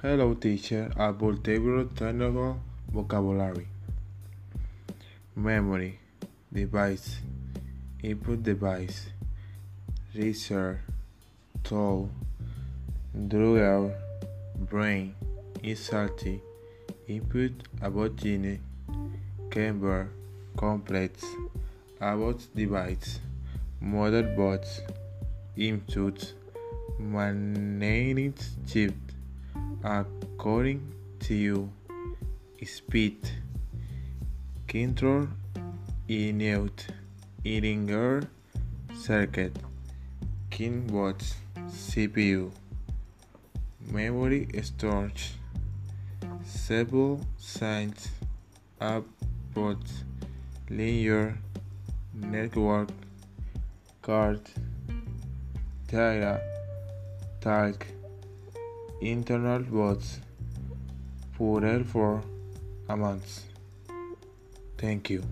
Hello teacher, about table technical vocabulary. Memory, device, input device, research, tool, drawer, brain, insulti, input. About gene, camber, complex, about device, motherboard, input, managing chip, according to you, speed, control, input, Iringer circuit, keyboard, CPU, memory storage, several signs, output, linear, network, card, data, tag, internal bots, plural for amounts. Thank you.